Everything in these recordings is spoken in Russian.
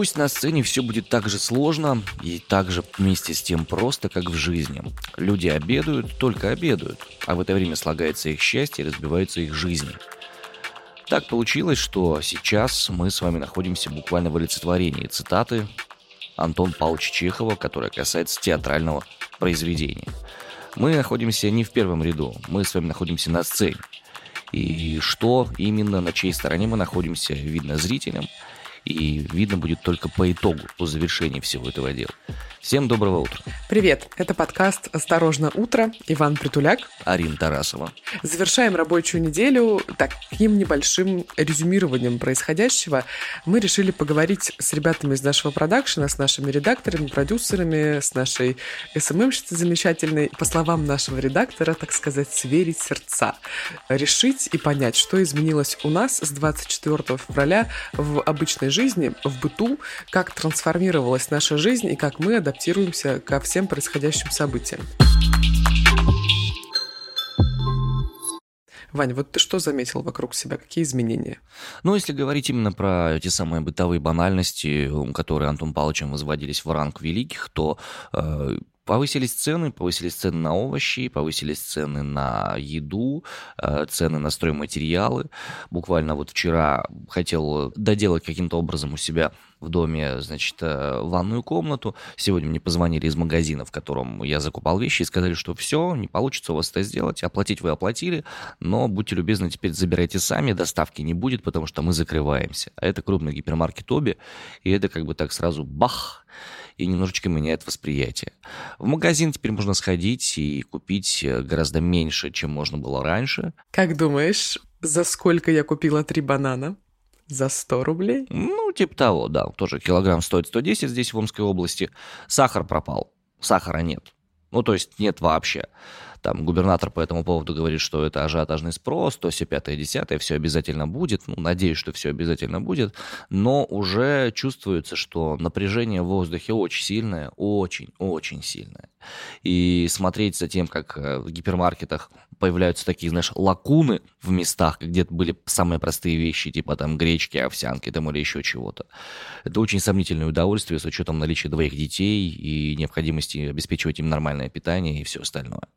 Пусть на сцене все будет так же сложно и так же вместе с тем просто, как в жизни. Люди обедают, только обедают, а в это время слагается их счастье и разбиваются их жизни. Так получилось, что сейчас мы с вами находимся буквально в олицетворении цитаты Антон Павловича Чехова, которая касается театрального произведения. Мы находимся не в первом ряду, мы с вами находимся на сцене. И что именно, на чьей стороне мы находимся, видно зрителям – и видно будет только по итогу, по завершении всего этого дела. Всем доброго утра. Привет, это подкаст «Осторожно, утро». Иван Притуляк. Арина Тарасова. Завершаем рабочую неделю таким небольшим резюмированием происходящего. Мы решили поговорить с ребятами из нашего продакшена, с нашими редакторами, продюсерами, с нашей СММщицей замечательной. По словам нашего редактора, так сказать, сверить сердца. Решить и понять, что изменилось у нас с 24 февраля в обычной жизни, в быту, как трансформировалась наша жизнь и как мы адаптируемся ко всем происходящим событиям. Ваня, вот ты что заметил вокруг себя? Какие изменения? Ну, если говорить именно про эти самые бытовые банальности, которые Антон Павловичем возводились в ранг великих, то э, Повысились цены, повысились цены на овощи, повысились цены на еду, э, цены на стройматериалы. Буквально вот вчера хотел доделать каким-то образом у себя в доме, значит, э, ванную комнату. Сегодня мне позвонили из магазина, в котором я закупал вещи, и сказали, что все, не получится у вас это сделать. Оплатить вы оплатили, но будьте любезны, теперь забирайте сами, доставки не будет, потому что мы закрываемся. А это крупный гипермаркет Оби, и это как бы так сразу бах, и немножечко меняет восприятие. В магазин теперь можно сходить и купить э, гораздо меньше, чем можно было раньше. Как думаешь, за сколько я купила три банана? За 100 рублей? Ну, типа того, да. Тоже килограмм стоит 110 здесь, в Омской области. Сахар пропал. Сахара нет. Ну, то есть нет вообще. Там губернатор по этому поводу говорит, что это ажиотажный спрос, то все пятое, десятое, все обязательно будет. Ну, надеюсь, что все обязательно будет. Но уже чувствуется, что напряжение в воздухе очень сильное, очень-очень сильное. И смотреть за тем, как э, в гипермаркетах появляются такие, знаешь, лакуны в местах, где были самые простые вещи, типа там гречки, овсянки там или еще чего-то. Это очень сомнительное удовольствие с учетом наличия двоих детей и необходимости обеспечивать им нормальное питание и все остальное.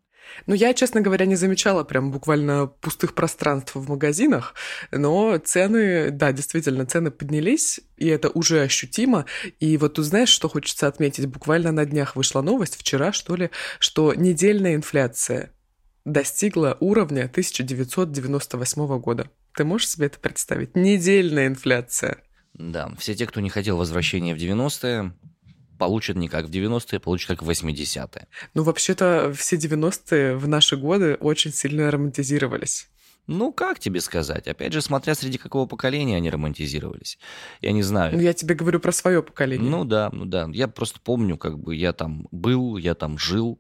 Ну, я, честно говоря, не замечала прям буквально пустых пространств в магазинах, но цены, да, действительно, цены поднялись, и это уже ощутимо. И вот тут знаешь, что хочется отметить? Буквально на днях вышла новость, вчера, что ли, что недельная инфляция достигла уровня 1998 года. Ты можешь себе это представить? Недельная инфляция. Да, все те, кто не хотел возвращения в 90-е, получат не как в 90-е, получат как в 80-е. Ну, вообще-то, все 90-е в наши годы очень сильно романтизировались. Ну, как тебе сказать? Опять же, смотря среди какого поколения они романтизировались. Я не знаю. Ну, я тебе говорю про свое поколение. Ну да, ну да. Я просто помню, как бы я там был, я там жил,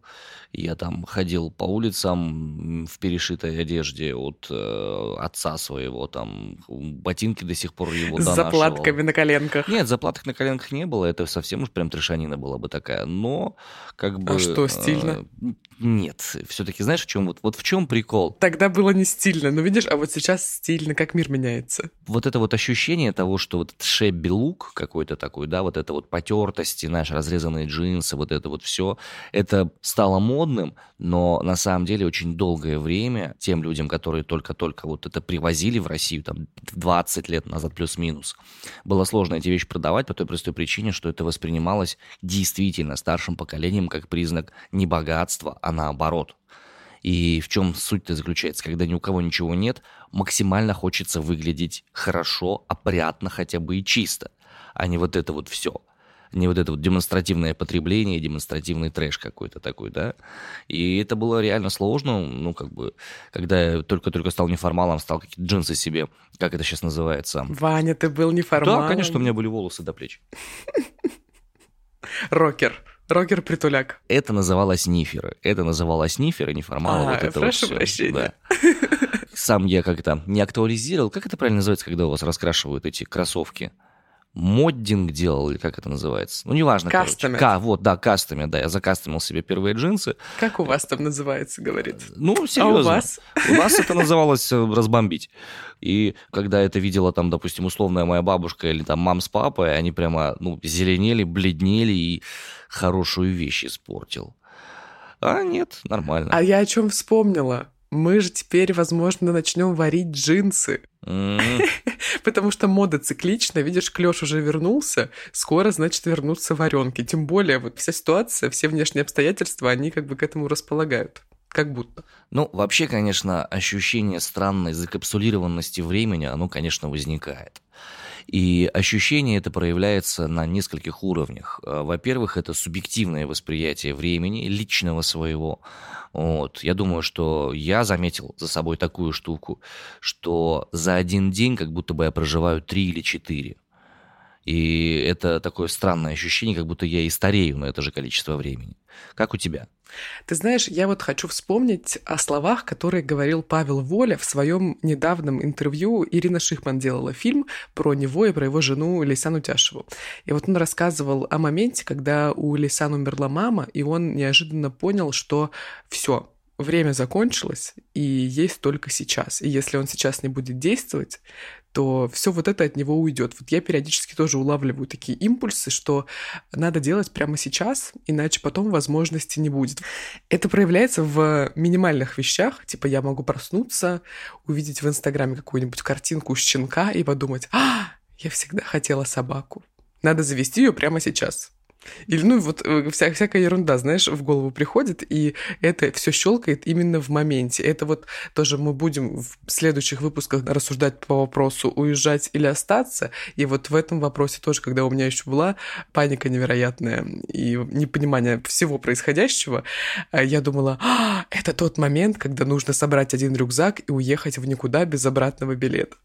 я там ходил по улицам в перешитой одежде от э, отца своего, там ботинки до сих пор его С заплатками на коленках. Нет, заплаток на коленках не было, это совсем уж прям трешанина была бы такая. Но как бы... А что, стильно? Э, нет, все-таки знаешь, в чем вот, вот в чем прикол? Тогда было не стильно, но видишь, а вот сейчас стильно, как мир меняется. Вот это вот ощущение того, что вот шебби лук какой-то такой, да, вот это вот потертости, знаешь, разрезанные джинсы, вот это вот все, это стало модным, но на самом деле очень долгое время тем людям, которые только-только вот это привозили в Россию, там 20 лет назад плюс-минус, было сложно эти вещи продавать по той простой причине, что это воспринималось действительно старшим поколением как признак не богатства, а наоборот. И в чем суть-то заключается? Когда ни у кого ничего нет, максимально хочется выглядеть хорошо, опрятно хотя бы и чисто, а не вот это вот все – не вот это вот демонстративное потребление, демонстративный трэш какой-то такой, да. И это было реально сложно, ну, как бы, когда я только-только стал неформалом, стал какие-то джинсы себе, как это сейчас называется. Ваня, ты был неформалом? Да, конечно, у меня были волосы до плеч. Рокер. Рокер-притуляк. Это называлось ниферы. Это называлось ниферы, неформалы. А, вот это прошу вот прощения. Да. Сам я как-то не актуализировал. Как это правильно называется, когда у вас раскрашивают эти кроссовки? Моддинг делал, или как это называется. Ну, неважно, Кастомер. короче. К, вот, да, кастомер, да, я закастомил себе первые джинсы. Как у вас там называется, говорит? Ну, серьезно. А у вас? У нас это называлось э, разбомбить. И когда это видела там, допустим, условная моя бабушка или там мам с папой, они прямо, ну, зеленели, бледнели и хорошую вещь испортил. А нет, нормально. А я о чем вспомнила? Мы же теперь, возможно, начнем варить джинсы. Потому что мода циклична. Видишь, Клёш уже вернулся. Скоро, значит, вернутся варенки. Тем более, вот вся ситуация, все внешние обстоятельства, они как бы к этому располагают. Как будто. Ну, вообще, конечно, ощущение странной закапсулированности времени, оно, конечно, возникает. И ощущение это проявляется на нескольких уровнях. Э, во-первых, это субъективное восприятие времени, личного своего. Вот. Я думаю, что я заметил за собой такую штуку, что за один день как будто бы я проживаю три или четыре. И это такое странное ощущение, как будто я и старею на это же количество времени. Как у тебя? Ты знаешь, я вот хочу вспомнить о словах, которые говорил Павел Воля в своем недавнем интервью. Ирина Шихман делала фильм про него и про его жену Лейсан Утяшеву. И вот он рассказывал о моменте, когда у Лейсан умерла мама, и он неожиданно понял, что все, время закончилось, и есть только сейчас. И если он сейчас не будет действовать, то все вот это от него уйдет. Вот я периодически тоже улавливаю такие импульсы, что надо делать прямо сейчас, иначе потом возможности не будет. Это проявляется в минимальных вещах, типа я могу проснуться, увидеть в Инстаграме какую-нибудь картинку щенка и подумать, а, я всегда хотела собаку. Надо завести ее прямо сейчас. Или, ну, вот э, вся, всякая ерунда, знаешь, в голову приходит, и это все щелкает именно в моменте. Это вот тоже мы будем в следующих выпусках рассуждать по вопросу уезжать или остаться. И вот в этом вопросе тоже, когда у меня еще была паника невероятная и непонимание всего происходящего, э, я думала, а, это тот момент, когда нужно собрать один рюкзак и уехать в никуда без обратного билета.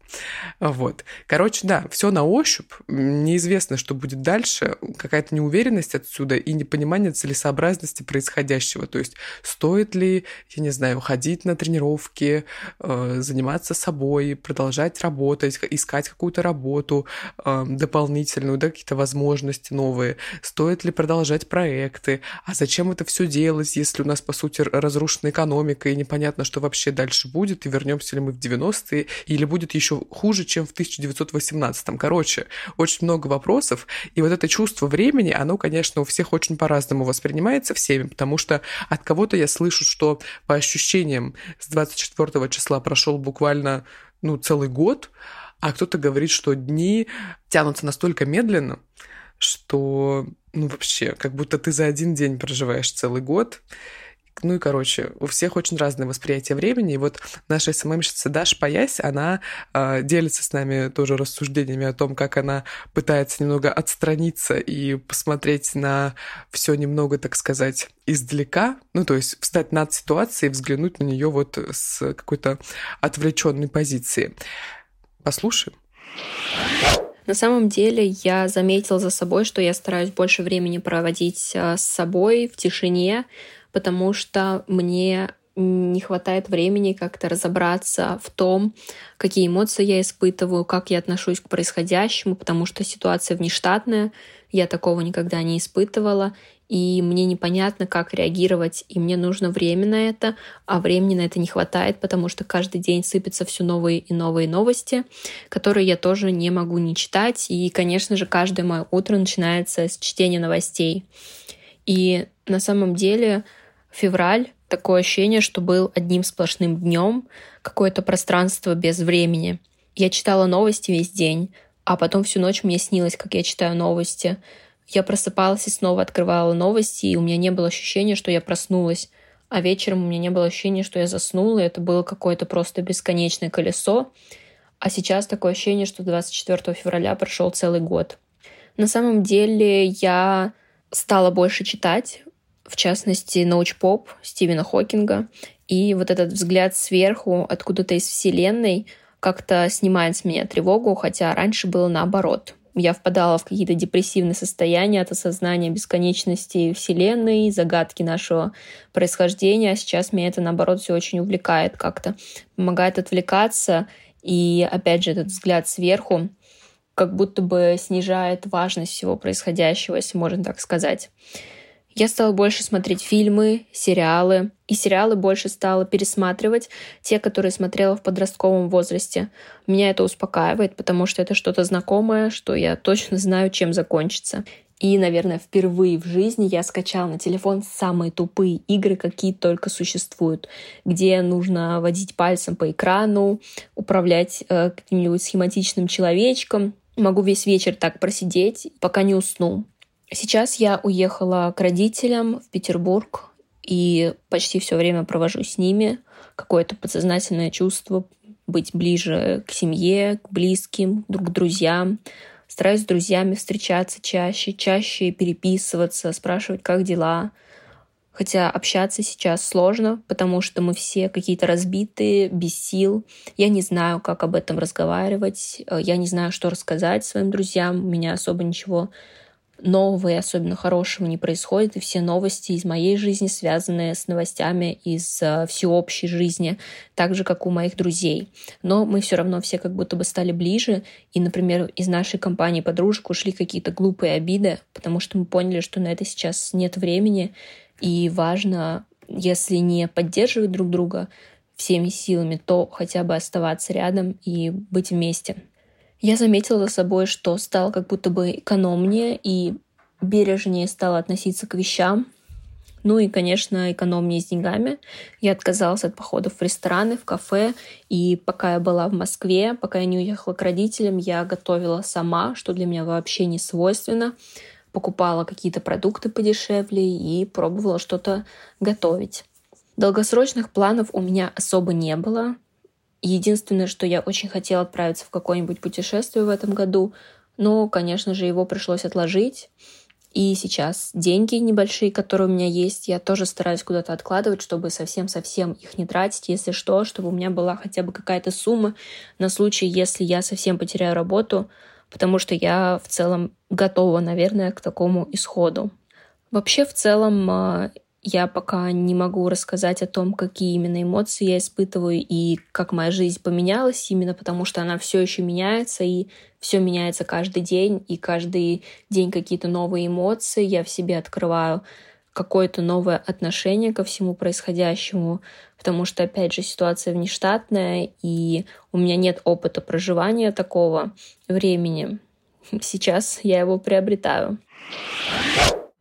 Вот. Короче, да, все на ощупь. Неизвестно, что будет дальше. Какая-то неуверенность неуверенность отсюда и непонимание целесообразности происходящего. То есть стоит ли, я не знаю, ходить на тренировки, э, заниматься собой, продолжать работать, искать какую-то работу э, дополнительную, да, какие-то возможности новые. Стоит ли продолжать проекты? А зачем это все делать, если у нас, по сути, разрушена экономика и непонятно, что вообще дальше будет, и вернемся ли мы в 90-е, или будет еще хуже, чем в 1918-м. Короче, очень много вопросов, и вот это чувство времени, оно конечно, у всех очень по-разному воспринимается всеми, потому что от кого-то я слышу, что по ощущениям с 24 числа прошел буквально ну, целый год, а кто-то говорит, что дни тянутся настолько медленно, что ну вообще, как будто ты за один день проживаешь целый год. Ну и, короче, у всех очень разное восприятие времени. И вот наша СММщица Даша Паясь, она э, делится с нами тоже рассуждениями о том, как она пытается немного отстраниться и посмотреть на все немного, так сказать, издалека. Ну, то есть встать над ситуацией, взглянуть на нее вот с какой-то отвлеченной позиции. Послушаем. На самом деле я заметила за собой, что я стараюсь больше времени проводить а, с собой в тишине, потому что мне не хватает времени как-то разобраться в том, какие эмоции я испытываю, как я отношусь к происходящему, потому что ситуация внештатная, я такого никогда не испытывала, и мне непонятно, как реагировать, и мне нужно время на это, а времени на это не хватает, потому что каждый день сыпятся все новые и новые новости, которые я тоже не могу не читать, и, конечно же, каждое мое утро начинается с чтения новостей. И на самом деле февраль такое ощущение, что был одним сплошным днем, какое-то пространство без времени. Я читала новости весь день, а потом всю ночь мне снилось, как я читаю новости. Я просыпалась и снова открывала новости, и у меня не было ощущения, что я проснулась. А вечером у меня не было ощущения, что я заснула, и это было какое-то просто бесконечное колесо. А сейчас такое ощущение, что 24 февраля прошел целый год. На самом деле я стала больше читать, в частности, научпоп Стивена Хокинга. И вот этот взгляд сверху, откуда-то из Вселенной, как-то снимает с меня тревогу, хотя раньше было наоборот. Я впадала в какие-то депрессивные состояния от осознания бесконечности Вселенной, загадки нашего происхождения, а сейчас меня это, наоборот, все очень увлекает как-то, помогает отвлекаться. И, опять же, этот взгляд сверху как будто бы снижает важность всего происходящего, если можно так сказать. Я стала больше смотреть фильмы, сериалы, и сериалы больше стала пересматривать, те, которые смотрела в подростковом возрасте. Меня это успокаивает, потому что это что-то знакомое, что я точно знаю, чем закончится. И, наверное, впервые в жизни я скачала на телефон самые тупые игры, какие только существуют, где нужно водить пальцем по экрану, управлять э, каким-нибудь схематичным человечком. Могу весь вечер так просидеть, пока не усну. Сейчас я уехала к родителям в Петербург и почти все время провожу с ними. Какое-то подсознательное чувство быть ближе к семье, к близким, друг к друзьям. Стараюсь с друзьями встречаться чаще, чаще переписываться, спрашивать, как дела. Хотя общаться сейчас сложно, потому что мы все какие-то разбитые, без сил. Я не знаю, как об этом разговаривать. Я не знаю, что рассказать своим друзьям. У меня особо ничего нового и особенно хорошего не происходит, и все новости из моей жизни связаны с новостями из uh, всеобщей жизни, так же, как у моих друзей. Но мы все равно все как будто бы стали ближе, и, например, из нашей компании подружек ушли какие-то глупые обиды, потому что мы поняли, что на это сейчас нет времени, и важно, если не поддерживать друг друга всеми силами, то хотя бы оставаться рядом и быть вместе. Я заметила за собой, что стало как будто бы экономнее и бережнее стала относиться к вещам. Ну и, конечно, экономнее с деньгами. Я отказалась от походов в рестораны, в кафе. И пока я была в Москве, пока я не уехала к родителям, я готовила сама, что для меня вообще не свойственно. Покупала какие-то продукты подешевле и пробовала что-то готовить. Долгосрочных планов у меня особо не было. Единственное, что я очень хотела отправиться в какое-нибудь путешествие в этом году, но, конечно же, его пришлось отложить. И сейчас деньги небольшие, которые у меня есть, я тоже стараюсь куда-то откладывать, чтобы совсем-совсем их не тратить, если что, чтобы у меня была хотя бы какая-то сумма на случай, если я совсем потеряю работу, потому что я в целом готова, наверное, к такому исходу. Вообще, в целом, а, я пока не могу рассказать о том, какие именно эмоции я испытываю и как моя жизнь поменялась, именно потому что она все еще меняется, и все меняется каждый день, и каждый день какие-то новые эмоции я в себе открываю, какое-то новое отношение ко всему происходящему, потому что, опять же, ситуация внештатная, и у меня нет опыта проживания такого времени. Сейчас я его приобретаю.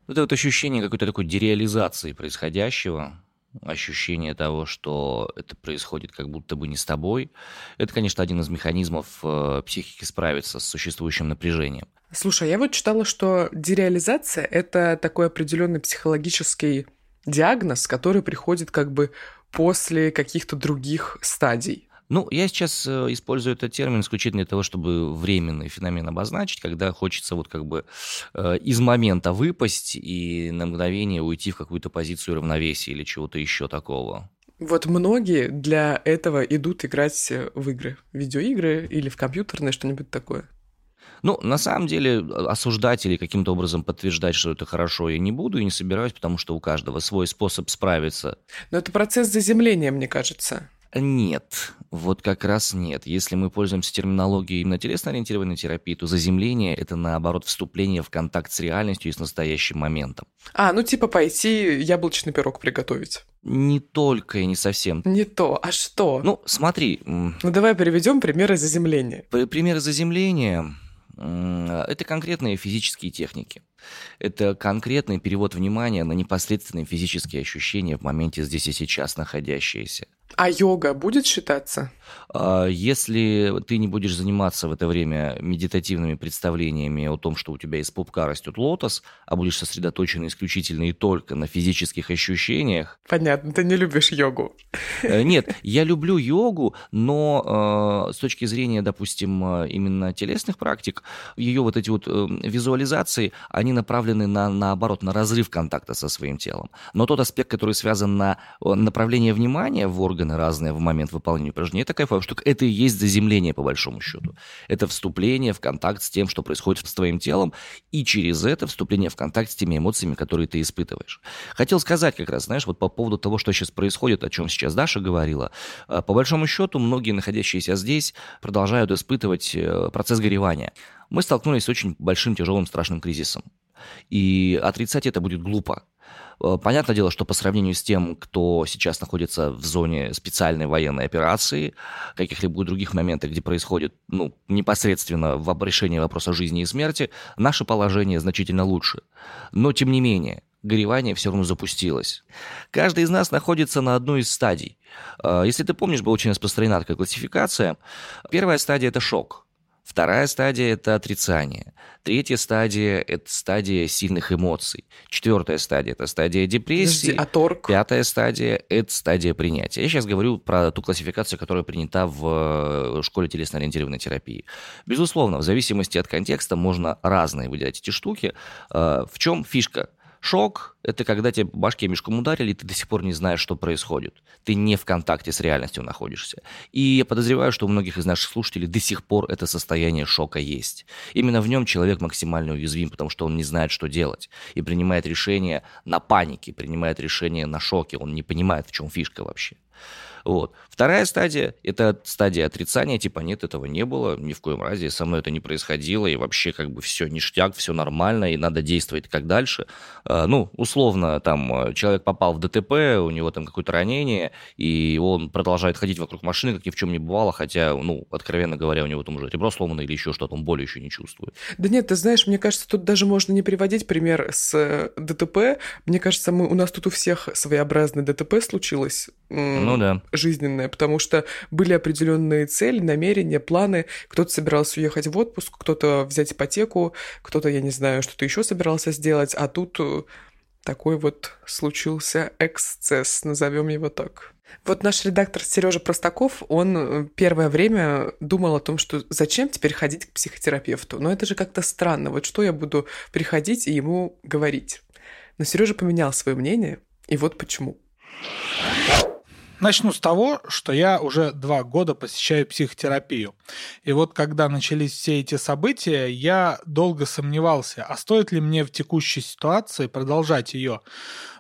Это вот ощущение какой-то такой дереализации происходящего, ощущение того, что это происходит как будто бы не с тобой, это, конечно, один из механизмов э, психики справиться с существующим напряжением. Слушай, я вот читала, что дереализация — это такой определенный психологический диагноз, который приходит как бы после каких-то других стадий. Ну, я сейчас э, использую этот термин исключительно для того, чтобы временный феномен обозначить, когда хочется вот как бы э, из момента выпасть и на мгновение уйти в какую-то позицию равновесия или чего-то еще такого. Вот многие для этого идут играть в игры, видеоигры или в компьютерные, что-нибудь такое. Ну, на самом деле, осуждать или каким-то образом подтверждать, что это хорошо, я не буду и не собираюсь, потому что у каждого свой способ справиться. Но это процесс заземления, мне кажется. Нет, вот как раз нет. Если мы пользуемся терминологией именно телесно-ориентированной терапии, то заземление – это, наоборот, вступление в контакт с реальностью и с настоящим моментом. А, ну типа пойти яблочный пирог приготовить. Не только и не совсем. Не то, а что? Ну, смотри. Ну, давай приведем примеры заземления. Примеры заземления – это конкретные физические техники. Это конкретный перевод внимания на непосредственные физические ощущения в моменте здесь и сейчас находящиеся. А йога будет считаться? А, если ты не будешь заниматься в это время медитативными представлениями о том, что у тебя из пупка растет лотос, а будешь сосредоточен исключительно и только на физических ощущениях... Понятно, ты не любишь йогу. Э, нет, я люблю йогу, но э, с точки зрения, допустим, э, именно телесных практик, ее вот эти вот визуализации, они направлены на, наоборот, на разрыв контакта со своим телом. Но тот аспект, который связан на направление внимания в органы органы разные в момент выполнения упражнений. Это кайфовая штука. Это и есть заземление, по большому счету. Это вступление в контакт с тем, что происходит с твоим телом, и через это вступление в контакт с теми эмоциями, которые ты испытываешь. Хотел сказать как раз, знаешь, вот по поводу того, что сейчас происходит, о чем сейчас Даша говорила. Э, по большому счету, многие находящиеся здесь продолжают испытывать э, процесс горевания. Мы столкнулись с очень большим, тяжелым, страшным кризисом. И отрицать это будет глупо. Э, понятное дело, что по сравнению с тем, кто сейчас находится в зоне специальной военной операции, каких-либо других моментах, где происходит ну, непосредственно решение вопроса жизни и смерти, наше положение значительно лучше. Но, тем не менее, горевание все равно запустилось. Каждый из нас находится на одной из стадий. Э, если ты помнишь, была очень распространена такая классификация. Первая стадия – это шок. Вторая стадия – это отрицание. Третья стадия – это стадия сильных эмоций. Четвертая стадия – это стадия депрессии. Подожди, а торг? Пятая стадия – это стадия принятия. Я сейчас говорю про ту классификацию, которая принята в э, школе телесно-ориентированной терапии. Безусловно, в зависимости от контекста можно разные выделять эти штуки. Э, в чем фишка? Шок – это когда тебе башки мешком ударили, и ты до сих пор не знаешь, что происходит. Ты не в контакте с реальностью находишься. И я подозреваю, что у многих из наших слушателей до сих пор это состояние шока есть. Именно в нем человек максимально уязвим, потому что он не знает, что делать. И принимает решение на панике, принимает решение на шоке. Он не понимает, в чем фишка вообще. Вот. Вторая стадия – это стадия отрицания, типа нет, этого не было, ни в коем разе, со мной это не происходило, и вообще как бы все ништяк, все нормально, и надо действовать как дальше. А, ну, условно, там, человек попал в ДТП, у него там какое-то ранение, и он продолжает ходить вокруг машины, как ни в чем не бывало, хотя, ну, откровенно говоря, у него там уже ребро сломано или еще что-то, он боли еще не чувствует. Да нет, ты знаешь, мне кажется, тут даже можно не приводить пример с э, ДТП. Мне кажется, мы, у нас тут у всех своеобразное ДТП случилось. Ну да жизненное, потому что были определенные цели, намерения, планы. Кто-то собирался уехать в отпуск, кто-то взять ипотеку, кто-то, я не знаю, что-то еще собирался сделать, а тут э, такой вот случился эксцесс, назовем его так. Вот наш редактор Сережа Простаков, он э, первое время думал о том, что зачем теперь ходить к психотерапевту. Но это же как-то странно. Вот что я буду приходить и ему говорить. Но Сережа поменял свое мнение, и вот почему. Начну с того, что я уже два года посещаю психотерапию. И вот когда начались все эти события, я долго сомневался, а стоит ли мне в текущей ситуации продолжать ее.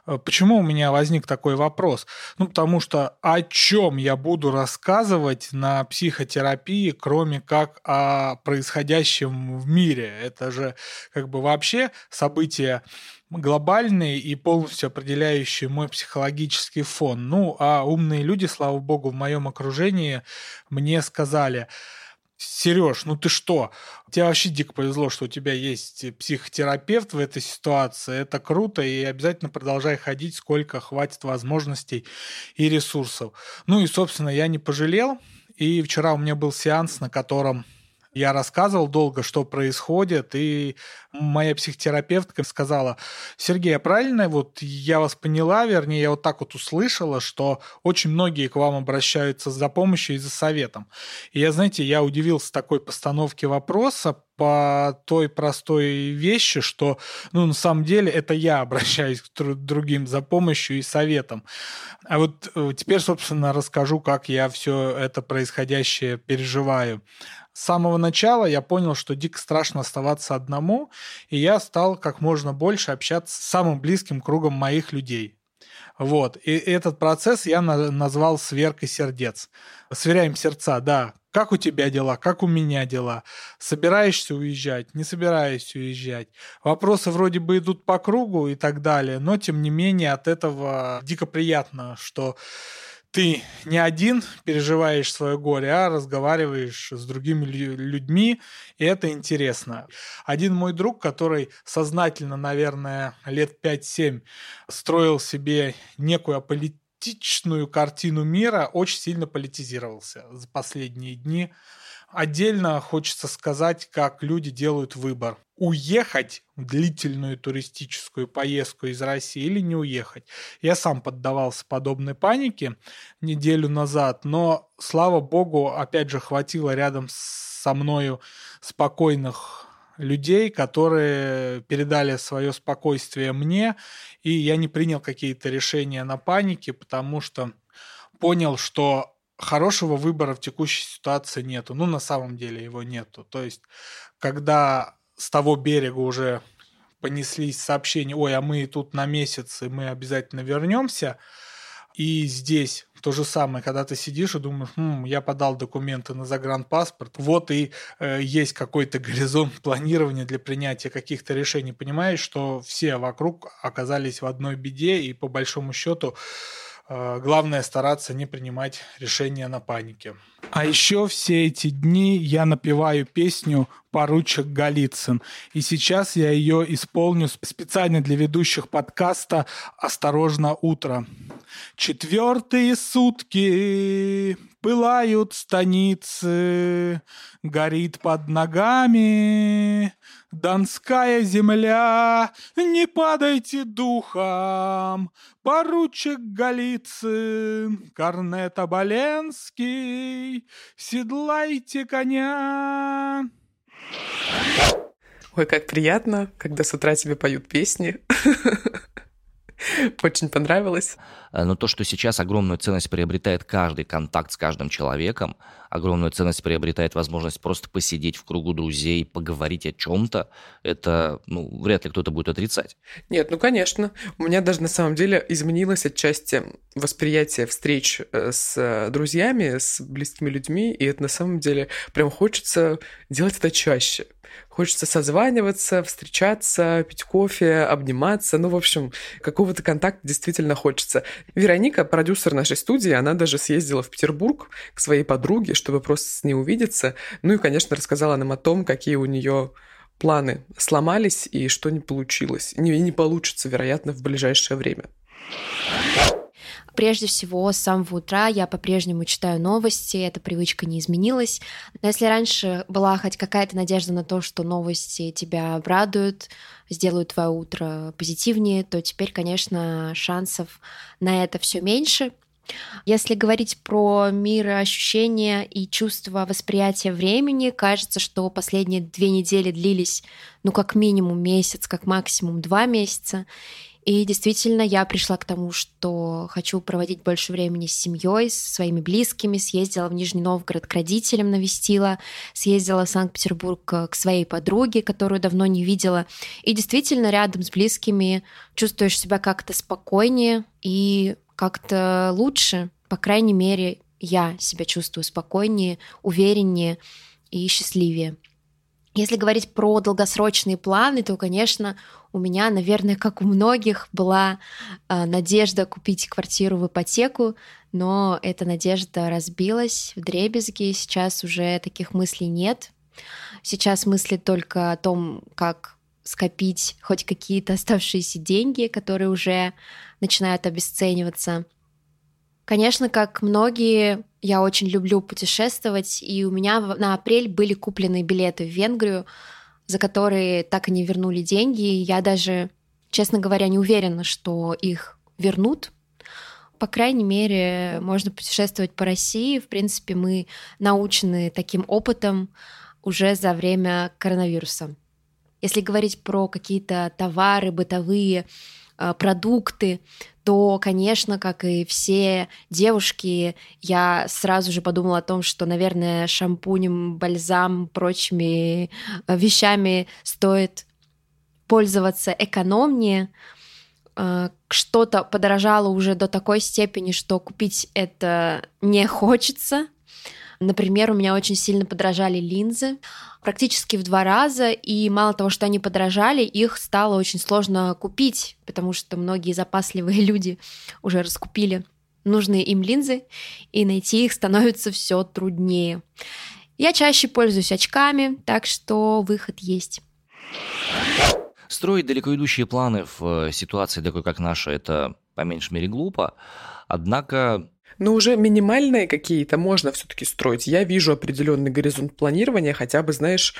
Э, почему у меня возник такой вопрос? Ну, потому что о чем я буду рассказывать на психотерапии, кроме как о происходящем в мире? Это же как бы вообще события глобальный и полностью определяющий мой психологический фон. Ну, а умные люди, слава богу, в моем окружении мне сказали, Сереж, ну ты что? Тебе вообще дико повезло, что у тебя есть психотерапевт в этой ситуации. Это круто, и обязательно продолжай ходить, сколько хватит возможностей и ресурсов. Ну и, собственно, я не пожалел. И вчера у меня был сеанс, на котором я рассказывал долго, что происходит, и моя психотерапевтка сказала, Сергей, а правильно вот я вас поняла, вернее, я вот так вот услышала, что очень многие к вам обращаются за помощью и за советом. И я, знаете, я удивился такой постановке вопроса, по той простой вещи, что, ну, на самом деле, это я обращаюсь к другим за помощью и советом. А вот э, теперь, собственно, расскажу, как я все это происходящее переживаю с самого начала я понял, что дико страшно оставаться одному, и я стал как можно больше общаться с самым близким кругом моих людей. Вот. И этот процесс я назвал сверкой сердец. Сверяем сердца, да. Как у тебя дела? Как у меня дела? Собираешься уезжать? Не собираешься уезжать? Вопросы вроде бы идут по кругу и так далее, но тем не менее от этого дико приятно, что ты не один переживаешь свое горе, а разговариваешь с другими людьми, и это интересно. Один мой друг, который сознательно, наверное, лет 5-7 строил себе некую аполитичную картину мира, очень сильно политизировался за последние дни. Отдельно хочется сказать, как люди делают выбор. Уехать в длительную туристическую поездку из России или не уехать. Я сам поддавался подобной панике неделю назад, но, слава богу, опять же, хватило рядом со мною спокойных людей, которые передали свое спокойствие мне, и я не принял какие-то решения на панике, потому что понял, что хорошего выбора в текущей ситуации нету. Ну, на самом деле его нету. То есть, когда с того берега уже понеслись сообщения, ой, а мы тут на месяц, и мы обязательно вернемся, и здесь то же самое, когда ты сидишь и думаешь, хм, я подал документы на загранпаспорт, вот и э, есть какой-то горизонт планирования для принятия каких-то решений. Понимаешь, что все вокруг оказались в одной беде, и по большому счету главное стараться не принимать решения на панике. А еще все эти дни я напеваю песню «Поручик Голицын». И сейчас я ее исполню специально для ведущих подкаста «Осторожно, утро». Четвертые сутки пылают станицы, горит под ногами Донская земля, не падайте духом, поручик Голицын, корнет Оболенский, седлайте коня. Ой, как приятно, когда с утра тебе поют песни. Очень понравилось. Э, но то, что сейчас огромную ценность приобретает каждый контакт с каждым человеком, огромную ценность приобретает возможность просто посидеть в кругу друзей, поговорить о чем-то, это, ну, вряд ли кто-то будет отрицать. Нет, ну, конечно. У меня даже на самом деле изменилось отчасти восприятие встреч э, с друзьями, с близкими людьми, и это на самом деле прям хочется делать это чаще. Хочется созваниваться, встречаться, пить кофе, обниматься. Ну, в общем, какого-то контакта действительно хочется. Вероника, продюсер нашей студии, она даже съездила в Петербург к своей подруге, чтобы просто с ней увидеться. Ну и, конечно, рассказала нам о том, какие у нее планы сломались и что не получилось. Не, не получится, вероятно, в ближайшее время. Прежде всего, с самого утра я по-прежнему читаю новости, эта привычка не изменилась. Но если раньше была хоть какая-то надежда на то, что новости тебя обрадуют, сделают твое утро позитивнее, то теперь, конечно, шансов на это все меньше. Если говорить про мироощущения и чувство восприятия времени, кажется, что последние две недели длились, ну, как минимум месяц, как максимум два месяца. И действительно, я пришла к тому, что хочу проводить больше времени с семьей, с своими близкими. Съездила в Нижний Новгород к родителям, навестила. Съездила в Санкт-Петербург к своей подруге, которую давно не видела. И действительно, рядом с близкими чувствуешь себя как-то спокойнее и как-то лучше. По крайней мере, я себя чувствую спокойнее, увереннее и счастливее. Если говорить про долгосрочные планы, то, конечно, у меня, наверное, как у многих, была э, надежда купить квартиру в ипотеку, но эта надежда разбилась в дребезги. Сейчас уже таких мыслей нет. Сейчас мысли только о том, как скопить хоть какие-то оставшиеся деньги, которые уже начинают обесцениваться. Конечно, как многие, я очень люблю путешествовать, и у меня на апрель были куплены билеты в Венгрию, за которые так и не вернули деньги. Я даже, честно говоря, не уверена, что их вернут. По крайней мере, можно путешествовать по России. В принципе, мы научены таким опытом уже за время коронавируса. Если говорить про какие-то товары бытовые, продукты, то, конечно, как и все девушки, я сразу же подумала о том, что, наверное, шампунем, бальзам, прочими э, вещами стоит пользоваться экономнее. Э, что-то подорожало уже до такой степени, что купить это не хочется. Например, у меня очень сильно подорожали линзы практически в два раза, и мало того, что они подорожали, их стало очень сложно купить, потому что многие запасливые люди уже раскупили нужные им линзы, и найти их становится все труднее. Я чаще пользуюсь очками, так что выход есть. Строить далеко идущие планы в э, ситуации такой, как наша, это по меньшей мере глупо. Однако но уже минимальные какие-то можно все-таки строить. Я вижу определенный горизонт планирования, хотя бы, знаешь,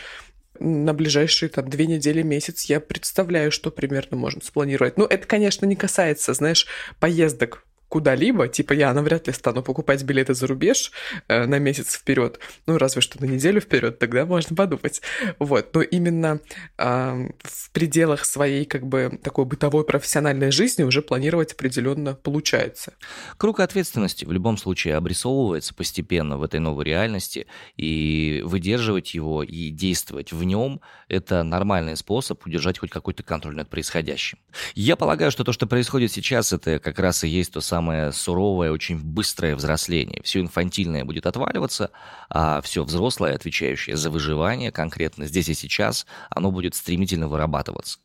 на ближайшие там две недели, месяц я представляю, что примерно можно спланировать. Ну, это, конечно, не касается, знаешь, поездок куда-либо, типа я навряд ли стану покупать билеты за рубеж э, на месяц вперед, ну разве что на неделю вперед, тогда можно подумать. Вот, но именно э, в пределах своей как бы такой бытовой профессиональной жизни уже планировать определенно получается. Круг ответственности в любом случае обрисовывается постепенно в этой новой реальности, и выдерживать его и действовать в нем – это нормальный способ удержать хоть какой-то контроль над происходящим. Я полагаю, что то, что происходит сейчас, это как раз и есть то самое суровое, очень быстрое взросление. Все инфантильное будет отваливаться, а все взрослое, отвечающее за выживание конкретно здесь и сейчас, оно будет стремительно вырабатываться.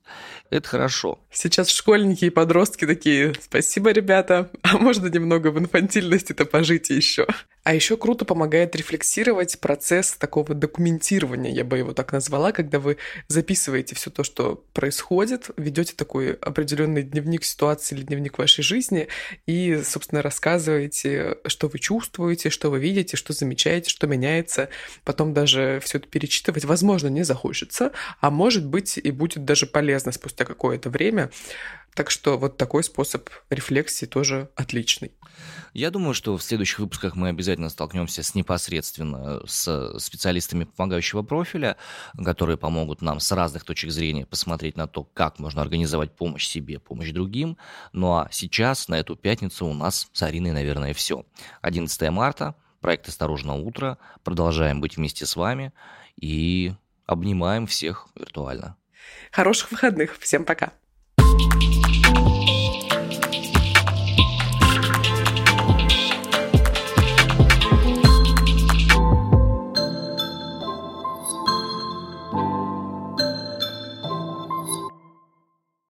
Это хорошо. Сейчас школьники и подростки такие, спасибо, ребята, а можно немного в инфантильности-то пожить еще? А еще круто помогает рефлексировать процесс такого документирования, я бы его так назвала, когда вы записываете все то, что происходит, ведете такой определенный дневник ситуации или дневник вашей жизни и, собственно, рассказываете, что вы чувствуете, что вы видите, что замечаете, что меняется. Потом даже все это перечитывать, возможно, не захочется, а может быть и будет даже полезно спустя какое-то время. Так что вот такой способ рефлексии тоже отличный. Я думаю, что в следующих выпусках мы обязательно столкнемся с непосредственно с специалистами помогающего профиля, которые помогут нам с разных точек зрения посмотреть на то, как можно организовать помощь себе, помощь другим. Ну а сейчас, на эту пятницу, у нас с Ариной, наверное, все. 11 марта, проект «Осторожно утро». Продолжаем быть вместе с вами и обнимаем всех виртуально. Хороших выходных. Всем пока.